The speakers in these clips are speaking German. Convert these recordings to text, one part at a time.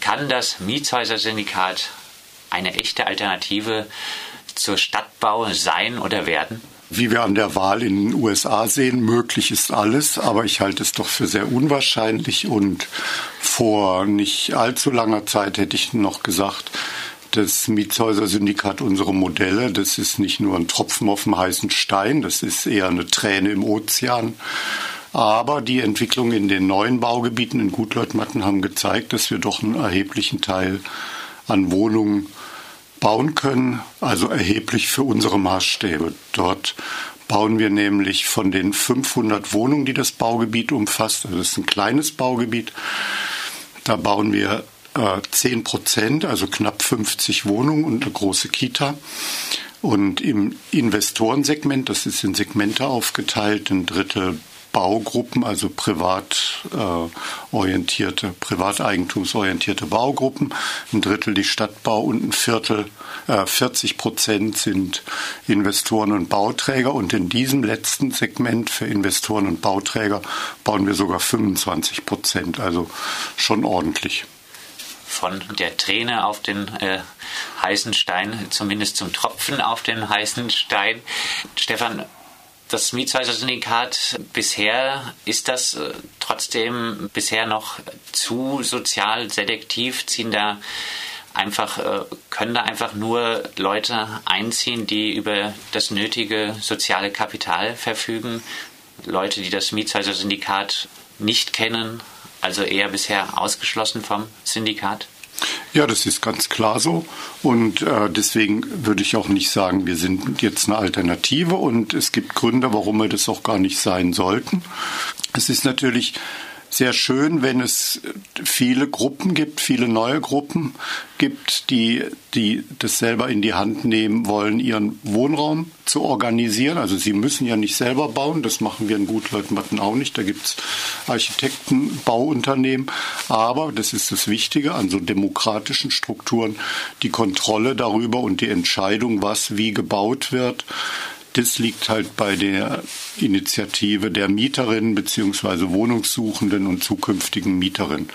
kann das Mietshäuser-Syndikat eine echte Alternative zur Stadtbau sein oder werden? Wie wir an der Wahl in den USA sehen, möglich ist alles, aber ich halte es doch für sehr unwahrscheinlich und vor nicht allzu langer Zeit hätte ich noch gesagt, das Mietshäuser-Syndikat unsere Modelle, das ist nicht nur ein Tropfen auf dem heißen Stein, das ist eher eine Träne im Ozean. Aber die Entwicklungen in den neuen Baugebieten in Gutleutmatten haben gezeigt, dass wir doch einen erheblichen Teil an Wohnungen bauen können, also erheblich für unsere Maßstäbe. Dort bauen wir nämlich von den 500 Wohnungen, die das Baugebiet umfasst, also das ist ein kleines Baugebiet, da bauen wir äh, 10 Prozent, also knapp 50 Wohnungen und eine große Kita. Und im Investorensegment, das ist in Segmente aufgeteilt, ein Drittel Baugruppen, also privat äh, orientierte, privateigentumsorientierte Baugruppen, ein Drittel die Stadtbau und ein Viertel, äh, 40 Prozent sind Investoren und Bauträger. Und in diesem letzten Segment für Investoren und Bauträger bauen wir sogar 25 Prozent, also schon ordentlich von der Träne auf den äh, heißen Stein, zumindest zum Tropfen auf den heißen Stein. Stefan, das Mietshäuser-Syndikat bisher ist das äh, trotzdem bisher noch zu sozial selektiv, ziehen da einfach, äh, können da einfach nur Leute einziehen, die über das nötige soziale Kapital verfügen. Leute, die das Mietshäuser-Syndikat nicht kennen, also eher bisher ausgeschlossen vom Syndikat? Ja, das ist ganz klar so. Und äh, deswegen würde ich auch nicht sagen, wir sind jetzt eine Alternative und es gibt Gründe, warum wir das auch gar nicht sein sollten. Es ist natürlich sehr schön, wenn es viele Gruppen gibt, viele neue Gruppen gibt, die, die das selber in die Hand nehmen wollen, ihren Wohnraum zu organisieren. Also sie müssen ja nicht selber bauen, das machen wir in Gutleutmatten auch nicht. Da gibt es Architekten, Bauunternehmen. Aber, das ist das Wichtige, an so demokratischen Strukturen, die Kontrolle darüber und die Entscheidung, was wie gebaut wird, das liegt halt bei der Initiative der Mieterinnen bzw. Wohnungssuchenden und zukünftigen Mieterinnen.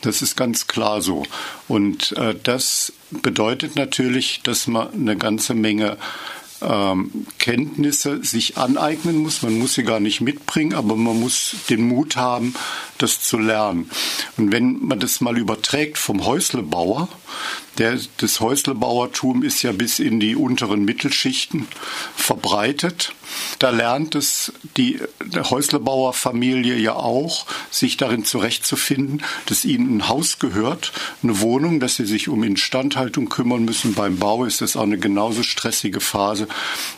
Das ist ganz klar so. Und äh, das bedeutet natürlich, dass man eine ganze Menge ähm, Kenntnisse sich aneignen muss. Man muss sie gar nicht mitbringen, aber man muss den Mut haben, das zu lernen. Und wenn man das mal überträgt vom Häuslebauer, der, das Häuslebauertum ist ja bis in die unteren Mittelschichten verbreitet. Da lernt es die Häuslebauerfamilie ja auch, sich darin zurechtzufinden, dass ihnen ein Haus gehört, eine Wohnung, dass sie sich um Instandhaltung kümmern müssen. Beim Bau ist das auch eine genauso stressige Phase.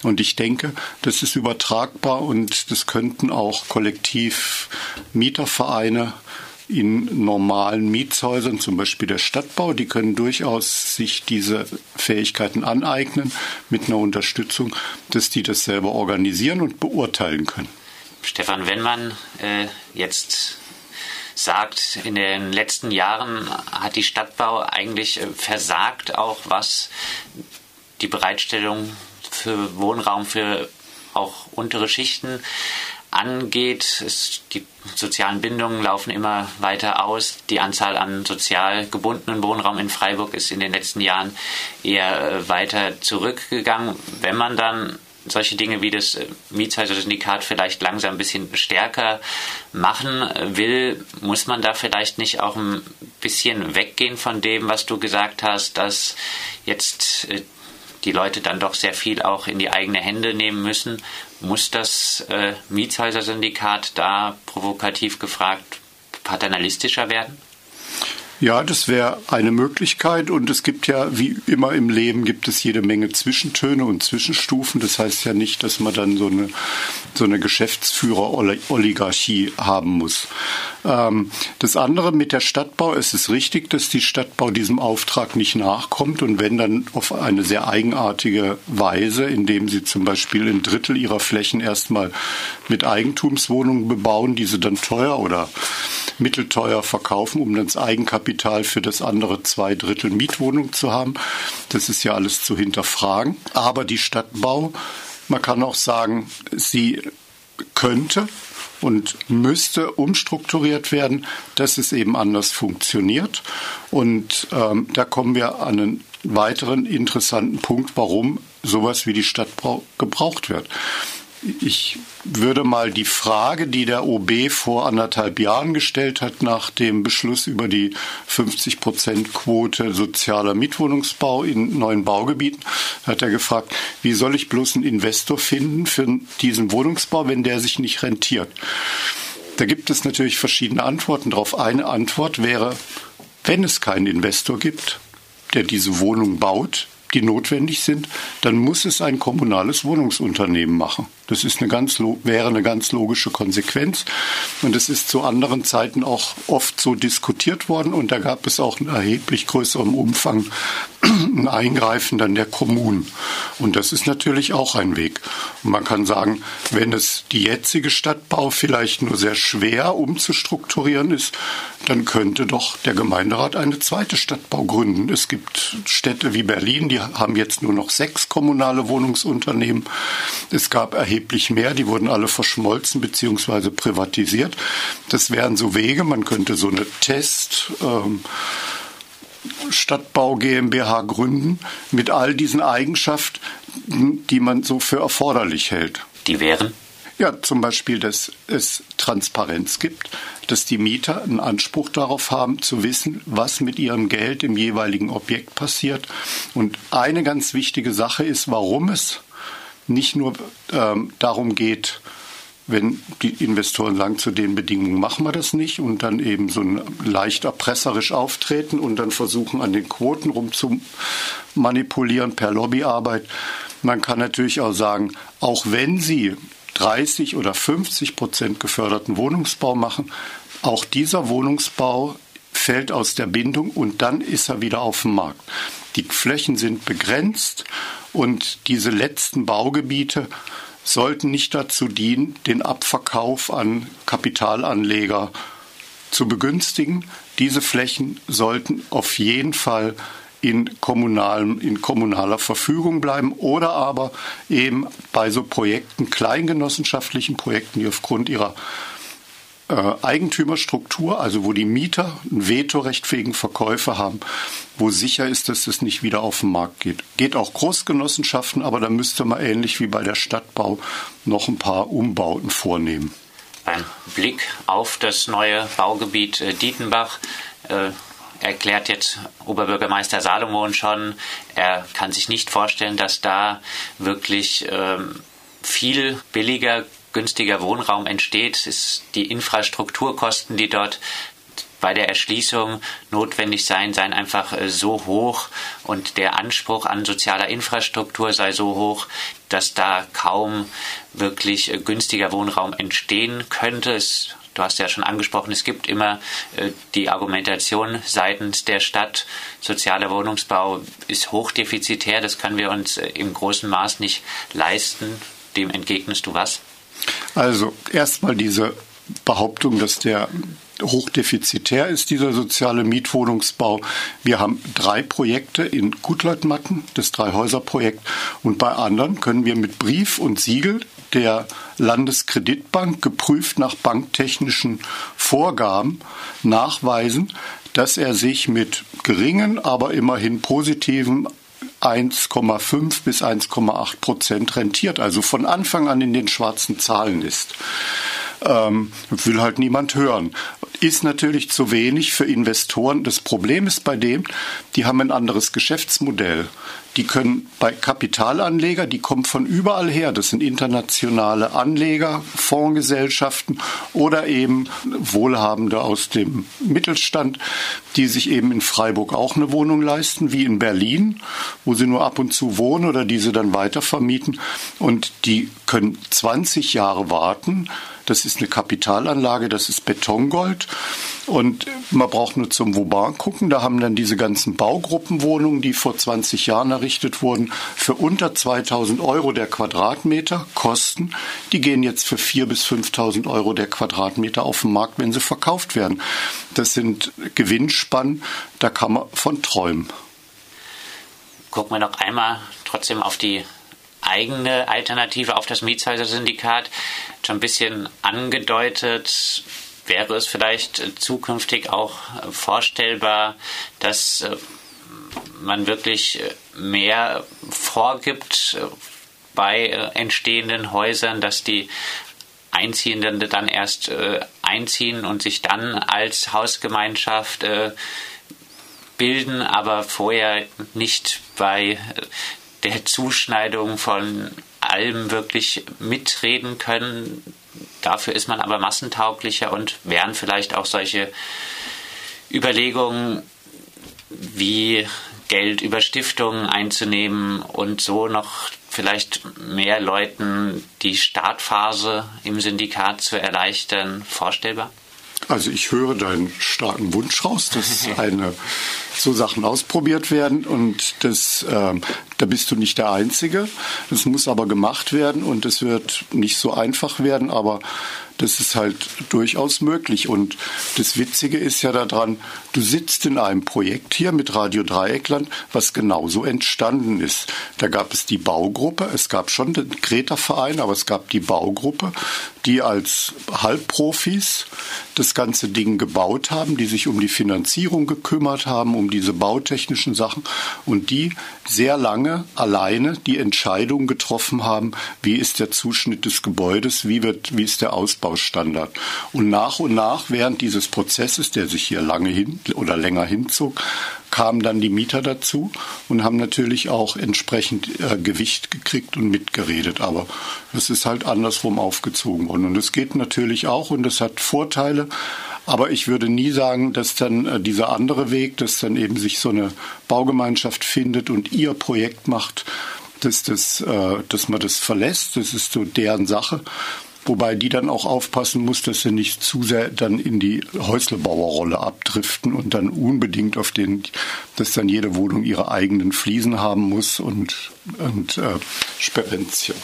Und ich denke, das ist übertragbar und das könnten auch kollektiv Mietervereine in normalen Mietshäusern, zum Beispiel der Stadtbau, die können durchaus sich diese Fähigkeiten aneignen mit einer Unterstützung, dass die das selber organisieren und beurteilen können. Stefan, wenn man äh, jetzt sagt, in den letzten Jahren hat die Stadtbau eigentlich äh, versagt, auch was die Bereitstellung für Wohnraum für auch untere Schichten angeht. Es, die sozialen Bindungen laufen immer weiter aus. Die Anzahl an sozial gebundenen Wohnraum in Freiburg ist in den letzten Jahren eher äh, weiter zurückgegangen. Wenn man dann solche Dinge wie das äh, Mietshäuser-Syndikat vielleicht langsam ein bisschen stärker machen will, muss man da vielleicht nicht auch ein bisschen weggehen von dem, was du gesagt hast, dass jetzt äh, die Leute dann doch sehr viel auch in die eigene Hände nehmen müssen. Muss das äh, Mietshäuser-Syndikat da provokativ gefragt paternalistischer werden? Ja, das wäre eine Möglichkeit und es gibt ja, wie immer im Leben, gibt es jede Menge Zwischentöne und Zwischenstufen. Das heißt ja nicht, dass man dann so eine, so eine Geschäftsführer-Oligarchie haben muss. Ähm, das andere mit der Stadtbau, es ist richtig, dass die Stadtbau diesem Auftrag nicht nachkommt und wenn dann auf eine sehr eigenartige Weise, indem sie zum Beispiel ein Drittel ihrer Flächen erstmal mit Eigentumswohnungen bebauen, die sie dann teuer oder mittelteuer verkaufen, um dann das Eigenkapital für das andere zwei Drittel Mietwohnung zu haben. Das ist ja alles zu hinterfragen. Aber die Stadtbau, man kann auch sagen, sie könnte und müsste umstrukturiert werden, dass es eben anders funktioniert. Und ähm, da kommen wir an einen weiteren interessanten Punkt, warum sowas wie die Stadtbau gebraucht wird. Ich würde mal die Frage, die der OB vor anderthalb Jahren gestellt hat, nach dem Beschluss über die 50 Prozent Quote sozialer Mietwohnungsbau in neuen Baugebieten, hat er gefragt, wie soll ich bloß einen Investor finden für diesen Wohnungsbau, wenn der sich nicht rentiert? Da gibt es natürlich verschiedene Antworten darauf. Eine Antwort wäre, wenn es keinen Investor gibt, der diese Wohnung baut, die notwendig sind, dann muss es ein kommunales Wohnungsunternehmen machen. Das ist eine ganz, wäre eine ganz logische Konsequenz. Und es ist zu anderen Zeiten auch oft so diskutiert worden. Und da gab es auch in erheblich größerem Umfang ein Eingreifen dann der Kommunen. Und das ist natürlich auch ein Weg. Und man kann sagen, wenn es die jetzige Stadtbau vielleicht nur sehr schwer umzustrukturieren ist, dann könnte doch der Gemeinderat eine zweite Stadtbau gründen. Es gibt Städte wie Berlin, die haben jetzt nur noch sechs kommunale Wohnungsunternehmen. Es gab erheblich erheblich mehr. Die wurden alle verschmolzen bzw. privatisiert. Das wären so Wege. Man könnte so eine Test. Ähm, Stadtbau GmbH gründen mit all diesen Eigenschaften, die man so für erforderlich hält. Die wären? Ja, zum Beispiel, dass es Transparenz gibt, dass die Mieter einen Anspruch darauf haben, zu wissen, was mit ihrem Geld im jeweiligen Objekt passiert. Und eine ganz wichtige Sache ist, warum es nicht nur ähm, darum geht, wenn die Investoren sagen, zu den Bedingungen machen wir das nicht und dann eben so ein leicht erpresserisch auftreten und dann versuchen, an den Quoten rumzumanipulieren per Lobbyarbeit. Man kann natürlich auch sagen, auch wenn sie 30 oder 50 Prozent geförderten Wohnungsbau machen, auch dieser Wohnungsbau fällt aus der Bindung und dann ist er wieder auf dem Markt. Die Flächen sind begrenzt und diese letzten Baugebiete sollten nicht dazu dienen, den Abverkauf an Kapitalanleger zu begünstigen. Diese Flächen sollten auf jeden Fall in, kommunalem, in kommunaler Verfügung bleiben oder aber eben bei so Projekten, kleingenossenschaftlichen Projekten, die aufgrund ihrer äh, Eigentümerstruktur, also wo die Mieter ein Vetorecht wegen Verkäufe haben, wo sicher ist, dass es nicht wieder auf den Markt geht. Geht auch Großgenossenschaften, aber da müsste man ähnlich wie bei der Stadtbau noch ein paar Umbauten vornehmen. Ein Blick auf das neue Baugebiet äh, Dietenbach äh, erklärt jetzt Oberbürgermeister Salomon schon, er kann sich nicht vorstellen, dass da wirklich ähm, viel billiger günstiger Wohnraum entsteht, ist die Infrastrukturkosten, die dort bei der Erschließung notwendig sein, seien einfach äh, so hoch und der Anspruch an sozialer Infrastruktur sei so hoch, dass da kaum wirklich äh, günstiger Wohnraum entstehen könnte. Es, du hast ja schon angesprochen, es gibt immer äh, die Argumentation seitens der Stadt, sozialer Wohnungsbau ist hochdefizitär, das können wir uns im großen Maß nicht leisten. Dem entgegnest du was? Also erstmal diese Behauptung, dass der hochdefizitär ist, dieser soziale Mietwohnungsbau. Wir haben drei Projekte in Gutleutmatten, das Dreihäuser-Projekt, und bei anderen können wir mit Brief und Siegel der Landeskreditbank geprüft nach banktechnischen Vorgaben nachweisen, dass er sich mit geringen, aber immerhin positiven 1,5 bis 1,8 Prozent rentiert, also von Anfang an in den schwarzen Zahlen ist. Ähm, will halt niemand hören. Ist natürlich zu wenig für Investoren. Das Problem ist bei dem, die haben ein anderes Geschäftsmodell. Die können bei Kapitalanleger, die kommen von überall her. Das sind internationale Anleger, Fondsgesellschaften oder eben Wohlhabende aus dem Mittelstand, die sich eben in Freiburg auch eine Wohnung leisten, wie in Berlin, wo sie nur ab und zu wohnen oder diese dann weiter vermieten. Und die können 20 Jahre warten das ist eine Kapitalanlage, das ist Betongold. Und man braucht nur zum Vauban gucken. Da haben dann diese ganzen Baugruppenwohnungen, die vor 20 Jahren errichtet wurden, für unter 2000 Euro der Quadratmeter kosten. Die gehen jetzt für 4.000 bis 5.000 Euro der Quadratmeter auf den Markt, wenn sie verkauft werden. Das sind Gewinnspannen, da kann man von träumen. Gucken wir noch einmal trotzdem auf die eigene Alternative auf das Mietshäuser-Syndikat schon ein bisschen angedeutet. Wäre es vielleicht zukünftig auch vorstellbar, dass äh, man wirklich mehr vorgibt bei entstehenden Häusern, dass die Einziehenden dann erst äh, einziehen und sich dann als Hausgemeinschaft äh, bilden, aber vorher nicht bei der Zuschneidung von allem wirklich mitreden können. Dafür ist man aber massentauglicher und wären vielleicht auch solche Überlegungen wie Geld über Stiftungen einzunehmen und so noch vielleicht mehr Leuten die Startphase im Syndikat zu erleichtern, vorstellbar? Also ich höre deinen starken Wunsch raus, dass eine so Sachen ausprobiert werden und das, äh, da bist du nicht der Einzige. Das muss aber gemacht werden und es wird nicht so einfach werden, aber das ist halt durchaus möglich. Und das Witzige ist ja daran, du sitzt in einem Projekt hier mit Radio Dreieckland, was genauso entstanden ist. Da gab es die Baugruppe, es gab schon den Greta-Verein, aber es gab die Baugruppe, die als Halbprofis das ganze Ding gebaut haben, die sich um die Finanzierung gekümmert haben, um diese bautechnischen Sachen und die sehr lange alleine die Entscheidung getroffen haben, wie ist der Zuschnitt des Gebäudes, wie wird, wie ist der Ausbaustandard. Und nach und nach während dieses Prozesses, der sich hier lange hin oder länger hinzog, kamen dann die Mieter dazu und haben natürlich auch entsprechend äh, Gewicht gekriegt und mitgeredet. Aber es ist halt andersrum aufgezogen worden. Und es geht natürlich auch und es hat Vorteile. Aber ich würde nie sagen, dass dann äh, dieser andere Weg, dass dann eben sich so eine Baugemeinschaft findet und ihr Projekt macht, dass, das, äh, dass man das verlässt. Das ist so deren Sache. Wobei die dann auch aufpassen muss, dass sie nicht zu sehr dann in die Häuslebauerrolle abdriften und dann unbedingt auf den, dass dann jede Wohnung ihre eigenen Fliesen haben muss und, und äh, Sperenzchen.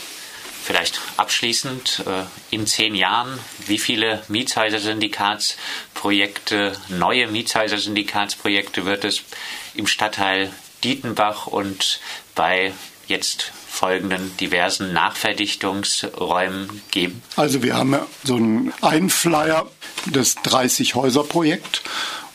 Vielleicht abschließend, äh, in zehn Jahren, wie viele Mietshäuser-Syndikatsprojekte, neue Mietshäuser-Syndikatsprojekte wird es im Stadtteil Dietenbach und bei jetzt folgenden diversen Nachverdichtungsräumen geben? Also wir haben so einen Einflyer, das 30-Häuser-Projekt.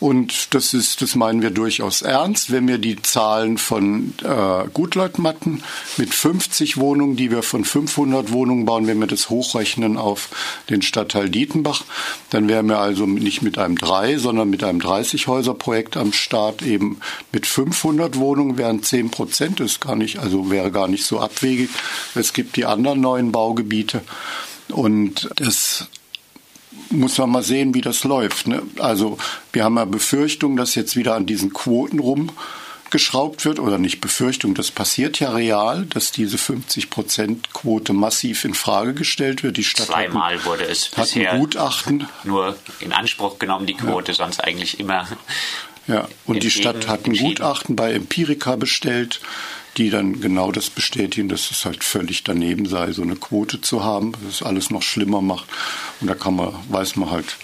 Und das ist, das meinen wir durchaus ernst. Wenn wir die Zahlen von äh, Gutleutmatten mit 50 Wohnungen, die wir von 500 Wohnungen bauen, wenn wir das hochrechnen auf den Stadtteil Dietenbach, dann wären wir also nicht mit einem 3, sondern mit einem 30-Häuser-Projekt am Start eben mit 500 Wohnungen wären 10 Prozent. Das gar nicht, also wäre gar nicht so abwegig. Es gibt die anderen neuen Baugebiete. Und das muss man mal sehen, wie das läuft. Ne? Also wir haben ja Befürchtung, dass jetzt wieder an diesen Quoten rumgeschraubt wird oder nicht Befürchtung, das passiert ja real, dass diese 50 Prozent Quote massiv in Frage gestellt wird. Die Stadt Zweimal hat ein, wurde es bisher Gutachten nur in Anspruch genommen, die Quote, ja. sonst eigentlich immer. Ja, und die Stadt hat ein Gutachten bei Empirica bestellt die dann genau das bestätigen, dass es halt völlig daneben sei, so eine Quote zu haben, dass es alles noch schlimmer macht. Und da kann man, weiß man halt,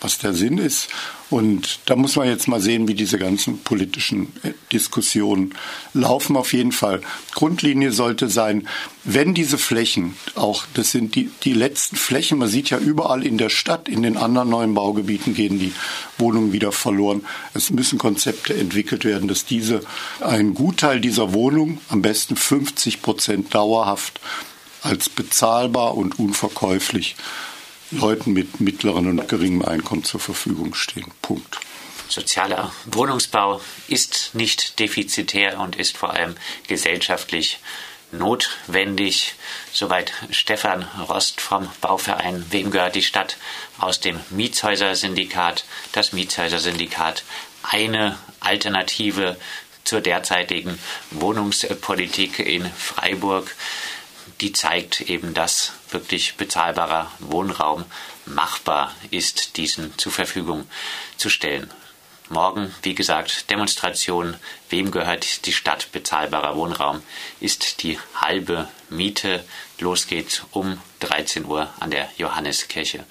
was der Sinn ist. Und da muss man jetzt mal sehen, wie diese ganzen politischen äh, Diskussionen laufen. Auf jeden Fall. Grundlinie sollte sein, wenn diese Flächen, auch das sind die, die letzten Flächen, man sieht ja überall in der Stadt, in den anderen neuen Baugebieten gehen die Wohnungen wieder verloren. Es müssen Konzepte entwickelt werden, dass diese, ein Gutteil dieser Wohnung, am besten 50 Prozent dauerhaft, als bezahlbar und unverkäuflich Leuten mit mittlerem und geringem Einkommen zur Verfügung stehen. Punkt. Sozialer Wohnungsbau ist nicht defizitär und ist vor allem gesellschaftlich notwendig. Soweit Stefan Rost vom Bauverein Wem gehört die Stadt aus dem Mietshäuser-Syndikat. Das Mietshäuser-Syndikat eine Alternative zur derzeitigen Wohnungspolitik in Freiburg die zeigt eben, dass wirklich bezahlbarer Wohnraum machbar ist, diesen zur Verfügung zu stellen. Morgen, wie gesagt, Demonstration. Wem gehört die Stadt bezahlbarer Wohnraum? Ist die halbe Miete. Los geht's um 13 Uhr an der Johanneskirche.